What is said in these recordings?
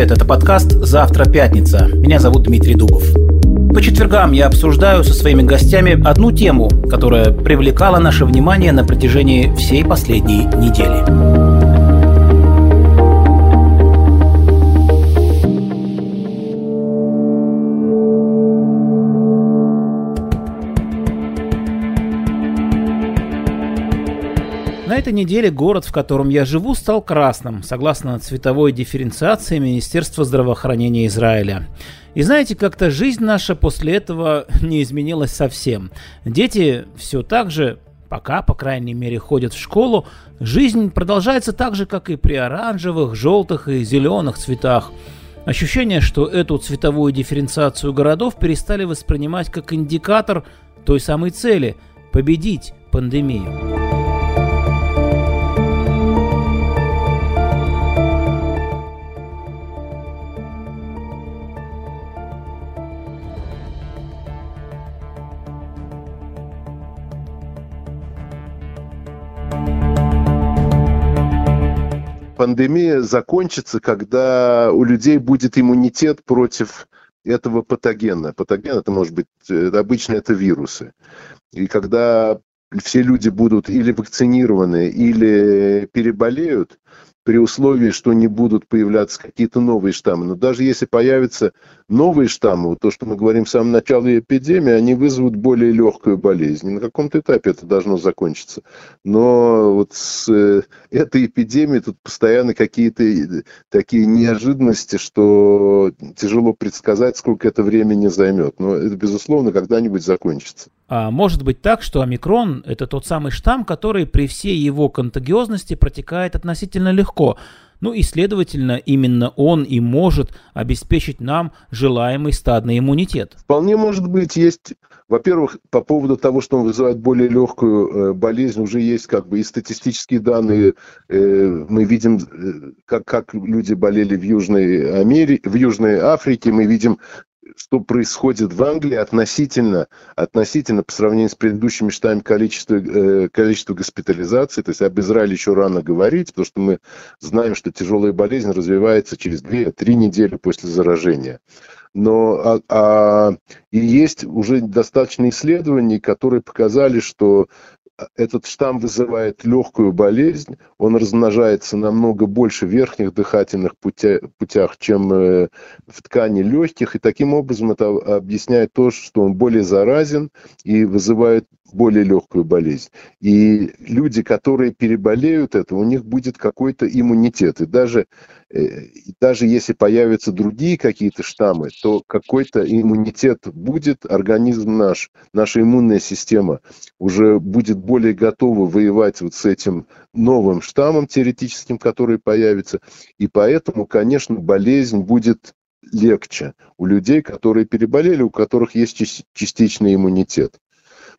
привет, это подкаст «Завтра пятница». Меня зовут Дмитрий Дубов. По четвергам я обсуждаю со своими гостями одну тему, которая привлекала наше внимание на протяжении всей последней недели. На этой неделе город, в котором я живу, стал красным, согласно цветовой дифференциации Министерства здравоохранения Израиля. И знаете, как-то жизнь наша после этого не изменилась совсем. Дети все так же, пока, по крайней мере, ходят в школу, жизнь продолжается так же, как и при оранжевых, желтых и зеленых цветах. Ощущение, что эту цветовую дифференциацию городов перестали воспринимать как индикатор той самой цели – победить пандемию. Пандемия закончится, когда у людей будет иммунитет против этого патогена. Патоген это может быть, э, обычно это вирусы. И когда все люди будут или вакцинированы, или переболеют, при условии, что не будут появляться какие-то новые штаммы. Но даже если появятся новые штаммы, то, что мы говорим в самом начале эпидемии, они вызовут более легкую болезнь. И на каком-то этапе это должно закончиться. Но вот с э, этой эпидемией тут постоянно какие-то э, такие неожиданности, что тяжело предсказать, сколько это времени займет. Но это, безусловно, когда-нибудь закончится. А может быть так, что омикрон – это тот самый штамм, который при всей его контагиозности протекает относительно легко. Ну и, следовательно, именно он и может обеспечить нам желаемый стадный иммунитет. Вполне может быть. Есть, во-первых, по поводу того, что он вызывает более легкую э, болезнь, уже есть как бы и статистические данные. Э, мы видим, э, как, как люди болели в Южной Америке, в Южной Африке. Мы видим что происходит в Англии относительно, относительно по сравнению с предыдущими штаммами количества, э, количества госпитализаций. То есть об Израиле еще рано говорить, потому что мы знаем, что тяжелая болезнь развивается через 2-3 недели после заражения. Но а, а, и есть уже достаточно исследований, которые показали, что этот штамм вызывает легкую болезнь, он размножается намного больше в верхних дыхательных путя, путях, чем э, в ткани легких, и таким образом это объясняет то, что он более заразен и вызывает более легкую болезнь. И люди, которые переболеют это, у них будет какой-то иммунитет. И даже, э, даже если появятся другие какие-то штаммы, то какой-то иммунитет будет, организм наш, наша иммунная система уже будет более готова воевать вот с этим новым штаммом теоретическим, который появится. И поэтому, конечно, болезнь будет легче у людей, которые переболели, у которых есть частичный иммунитет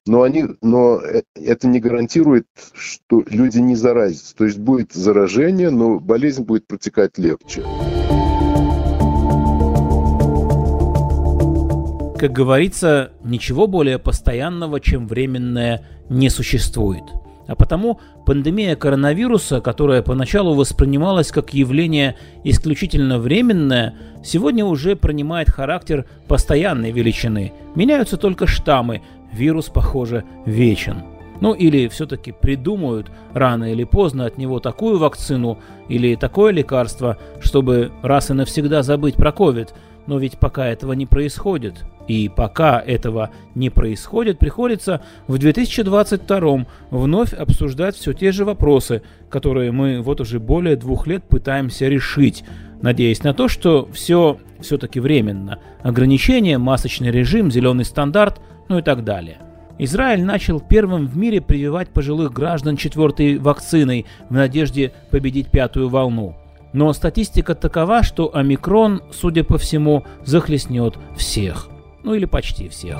но, они, но э, это не гарантирует, что люди не заразятся. То есть будет заражение, но болезнь будет протекать легче. Как говорится, ничего более постоянного, чем временное, не существует. А потому пандемия коронавируса, которая поначалу воспринималась как явление исключительно временное, сегодня уже принимает характер постоянной величины. Меняются только штаммы, вирус, похоже, вечен. Ну или все-таки придумают рано или поздно от него такую вакцину или такое лекарство, чтобы раз и навсегда забыть про ковид. Но ведь пока этого не происходит. И пока этого не происходит, приходится в 2022 вновь обсуждать все те же вопросы, которые мы вот уже более двух лет пытаемся решить, надеясь на то, что все все-таки временно. Ограничения, масочный режим, зеленый стандарт – ну и так далее. Израиль начал первым в мире прививать пожилых граждан четвертой вакциной в надежде победить пятую волну. Но статистика такова, что омикрон, судя по всему, захлестнет всех. Ну или почти всех.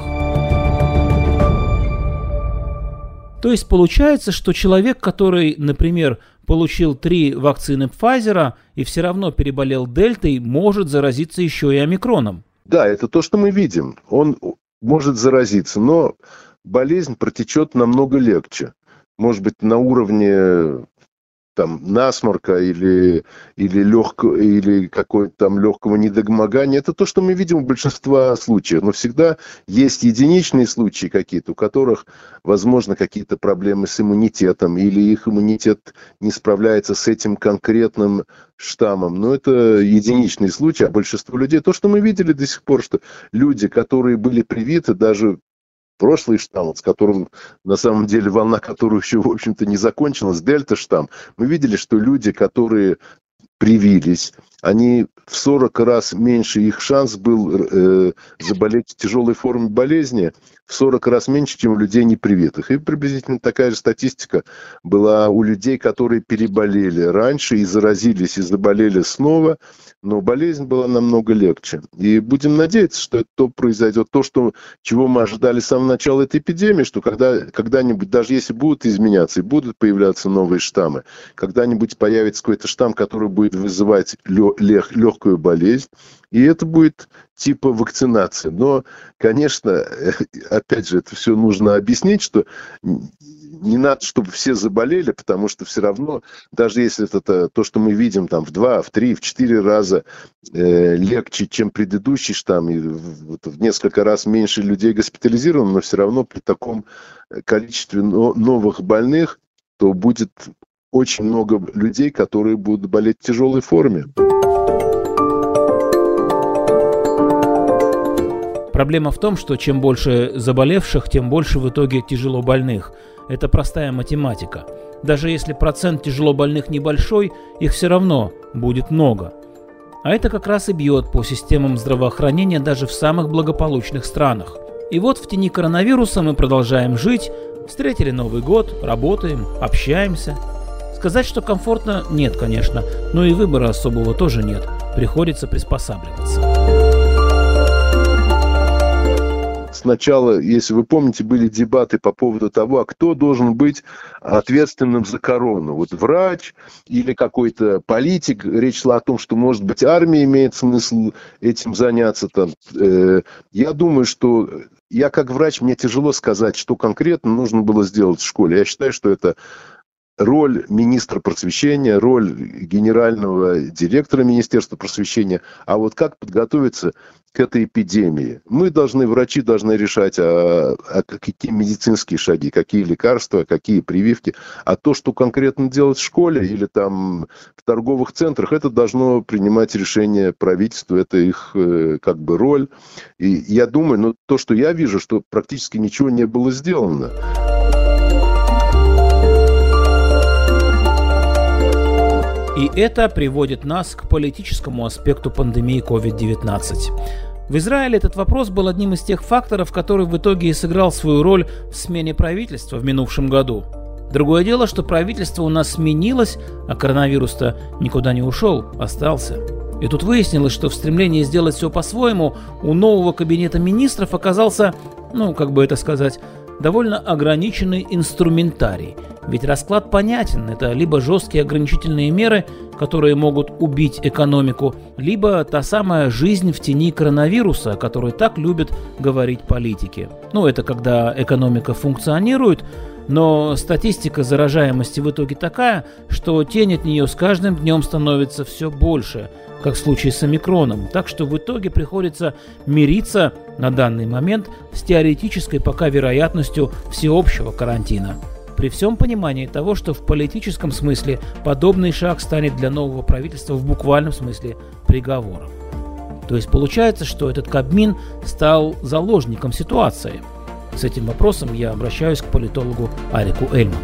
То есть получается, что человек, который, например, получил три вакцины Pfizer и все равно переболел дельтой, может заразиться еще и омикроном. Да, это то, что мы видим. Он может заразиться, но болезнь протечет намного легче. Может быть, на уровне там насморка или, или, легкого, или какой-то там легкого недомогания. Это то, что мы видим в большинстве случаев. Но всегда есть единичные случаи какие-то, у которых, возможно, какие-то проблемы с иммунитетом или их иммунитет не справляется с этим конкретным штаммом. Но это единичный случай, а большинство людей, то, что мы видели до сих пор, что люди, которые были привиты, даже прошлый штамм, с которым на самом деле волна, которую еще, в общем-то, не закончилась, дельта-штамм, мы видели, что люди, которые привились, они в 40 раз меньше их шанс был э, заболеть тяжелой формой болезни, в 40 раз меньше, чем у людей непривитых. И приблизительно такая же статистика была у людей, которые переболели раньше и заразились, и заболели снова, но болезнь была намного легче. И будем надеяться, что это произойдет, то, что, чего мы ожидали с самого начала этой эпидемии, что когда, когда-нибудь, даже если будут изменяться и будут появляться новые штаммы, когда-нибудь появится какой-то штамм, который будет вызывать лег, легкую болезнь, и это будет типа вакцинации. Но, конечно, опять же, это все нужно объяснить, что не надо, чтобы все заболели, потому что все равно, даже если это то, что мы видим там в два, в три, в четыре раза э, легче, чем предыдущий штамм, и в, в несколько раз меньше людей госпитализировано, но все равно при таком количестве новых больных, то будет очень много людей, которые будут болеть в тяжелой форме. Проблема в том, что чем больше заболевших, тем больше в итоге тяжело больных. Это простая математика. Даже если процент тяжело больных небольшой, их все равно будет много. А это как раз и бьет по системам здравоохранения даже в самых благополучных странах. И вот в тени коронавируса мы продолжаем жить, встретили Новый год, работаем, общаемся. Сказать, что комфортно, нет, конечно, но и выбора особого тоже нет. Приходится приспосабливаться. Сначала, если вы помните, были дебаты по поводу того, а кто должен быть ответственным за корону. Вот врач или какой-то политик. Речь шла о том, что, может быть, армия имеет смысл этим заняться. Там. Э, я думаю, что я как врач, мне тяжело сказать, что конкретно нужно было сделать в школе. Я считаю, что это роль министра просвещения, роль генерального директора Министерства просвещения. А вот как подготовиться к этой эпидемии? Мы должны, врачи должны решать, а, а какие медицинские шаги, какие лекарства, какие прививки. А то, что конкретно делать в школе или там в торговых центрах, это должно принимать решение правительства, это их э, как бы роль. И я думаю, ну, то, что я вижу, что практически ничего не было сделано. И это приводит нас к политическому аспекту пандемии COVID-19. В Израиле этот вопрос был одним из тех факторов, который в итоге и сыграл свою роль в смене правительства в минувшем году. Другое дело, что правительство у нас сменилось, а коронавирус-то никуда не ушел, остался. И тут выяснилось, что в стремлении сделать все по-своему у нового кабинета министров оказался, ну, как бы это сказать, довольно ограниченный инструментарий. Ведь расклад понятен. Это либо жесткие ограничительные меры, которые могут убить экономику, либо та самая жизнь в тени коронавируса, о которой так любят говорить политики. Ну, это когда экономика функционирует, но статистика заражаемости в итоге такая, что тень от нее с каждым днем становится все больше – как в случае с омикроном, так что в итоге приходится мириться на данный момент с теоретической пока вероятностью всеобщего карантина. При всем понимании того, что в политическом смысле подобный шаг станет для нового правительства в буквальном смысле приговором. То есть получается, что этот Кабмин стал заложником ситуации. С этим вопросом я обращаюсь к политологу Арику Эльману.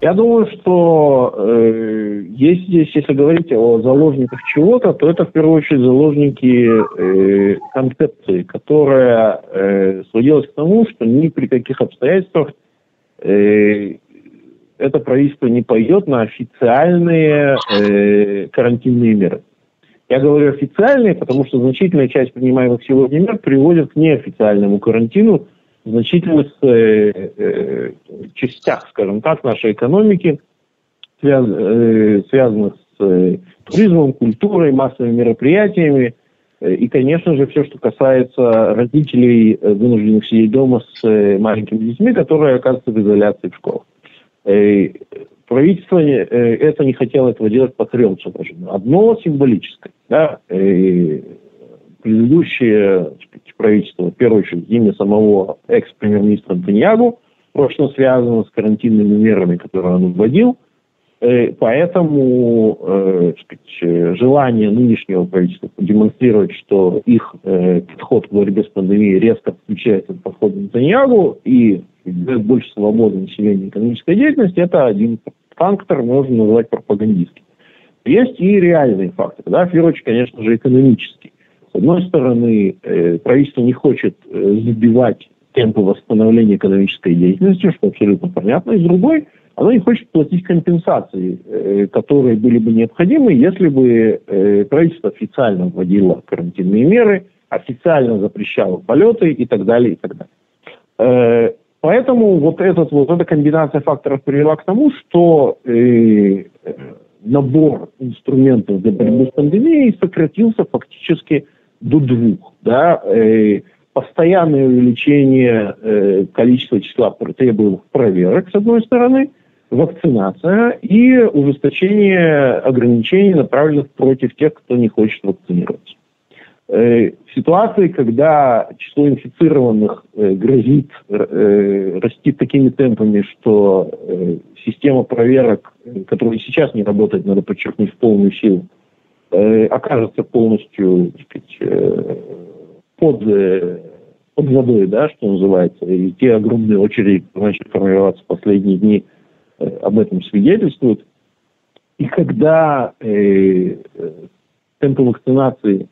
Я думаю, что э, есть здесь, если говорить о заложниках чего-то, то это в первую очередь заложники э, концепции, которая э, сводилась к тому, что ни при каких обстоятельствах э, это правительство не пойдет на официальные э, карантинные меры. Я говорю официальные, потому что значительная часть принимаемых сегодня мер приводит к неофициальному карантину, значительных э, э, частях, скажем так, нашей экономики, э, связанных с туризмом, культурой, массовыми мероприятиями. И, конечно же, все, что касается родителей, вынужденных сидеть дома с маленькими детьми, которые оказываются в изоляции в школах. Правительство это не хотело этого делать по трем соображениям. Одно символическое. Да, предыдущее правительство, в первую очередь, имя самого экс-премьер-министра Антоньягу, прочно связано с карантинными мерами, которые он вводил. Э, поэтому э, сказать, желание нынешнего правительства демонстрировать, что их э, подход к борьбе с пандемией резко отличается от подхода Нетаньягу и дает больше свободы населению экономической деятельности, это один фактор, можно назвать пропагандистским. Есть и реальные факторы. Да? В первую очередь, конечно же, экономический. С одной стороны, э, правительство не хочет э, забивать темпы восстановления экономической деятельности, что абсолютно понятно. И с другой, оно не хочет платить компенсации, э, которые были бы необходимы, если бы правительство официально вводило карантинные меры, официально запрещало полеты и так далее, и так далее. Поэтому вот, этот, вот эта комбинация факторов привела к тому, что набор инструментов для борьбы с пандемией сократился фактически до двух. Да? Э, постоянное увеличение э, количества числа требуемых проверок, с одной стороны, вакцинация и ужесточение ограничений, направленных против тех, кто не хочет вакцинироваться. Э, в ситуации, когда число инфицированных грозит расти такими темпами, что система проверок, которая сейчас не работает, надо подчеркнуть, в полную силу, Э, окажется полностью так сказать, э, под, э, под водой, да, что называется, и те огромные очереди, начали формироваться в последние дни, об этом свидетельствуют. И когда э, темпы вакцинации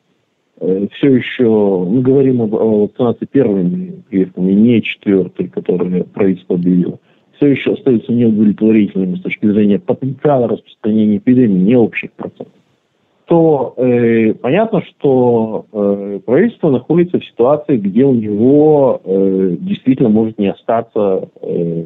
э, все еще, мы говорим об, о вакцинации первыми прививками, не четвертой, которую правительство объявило, все еще остаются неудовлетворительными с точки зрения потенциала распространения эпидемии, не общих процентов то э, понятно, что э, правительство находится в ситуации, где у него э, действительно может не остаться э,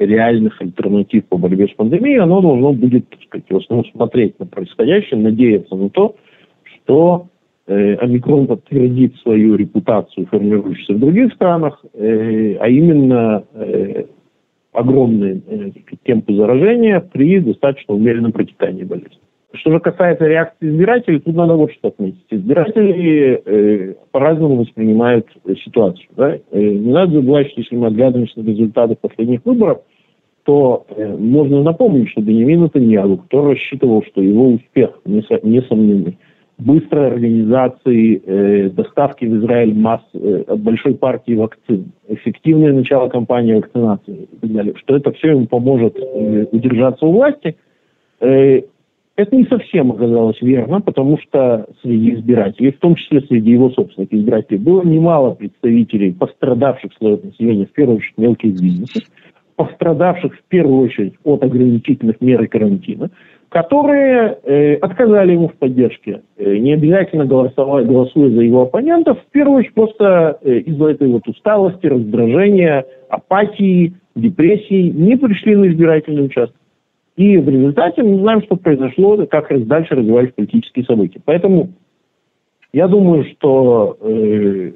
реальных альтернатив по борьбе с пандемией, оно должно будет, так сказать, в основном смотреть на происходящее, надеяться на то, что э, омикрон подтвердит свою репутацию, формирующуюся в других странах, э, а именно э, огромные э, темпы заражения при достаточно умеренном протекании болезни. Что же касается реакции избирателей, тут надо вот что отметить. Избиратели э, по-разному воспринимают э, ситуацию. Да? Э, не надо забывать, что если мы оглядываемся на результаты последних выборов, то э, можно напомнить, что Бенемин Натаньягу, кто рассчитывал, что его успех несомненный, быстрой организации э, доставки в Израиль масс э, большой партии вакцин, эффективное начало кампании вакцинации и так далее, что это все ему поможет э, удержаться у власти, э, это не совсем оказалось верно, потому что среди избирателей, в том числе среди его собственных избирателей, было немало представителей пострадавших слоев населения, в первую очередь мелких бизнесов, пострадавших в первую очередь от ограничительных мер и карантина, которые э, отказали ему в поддержке, э, не обязательно голосовать, голосуя за его оппонентов, в первую очередь просто э, из-за этой вот усталости, раздражения, апатии, депрессии не пришли на избирательный участок. И в результате мы знаем, что произошло, как дальше развивались политические события. Поэтому я думаю, что э,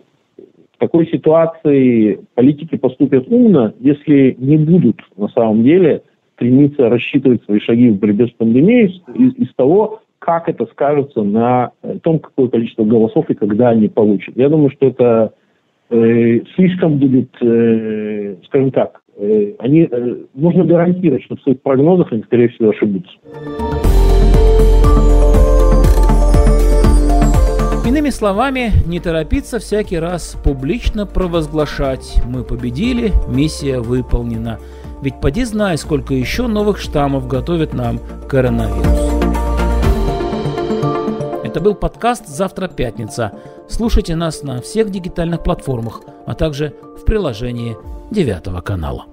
в такой ситуации политики поступят умно, если не будут на самом деле стремиться рассчитывать свои шаги в борьбе с пандемией из, из того, как это скажется на том, какое количество голосов и когда они получат. Я думаю, что это э, слишком будет, э, скажем так, Э, они, э, нужно гарантировать, что в своих прогнозах они, скорее всего, ошибутся. Иными словами, не торопиться всякий раз публично провозглашать «Мы победили, миссия выполнена». Ведь поди знай, сколько еще новых штаммов готовит нам коронавирус. Это был подкаст «Завтра пятница». Слушайте нас на всех дигитальных платформах, а также в приложении девятого канала.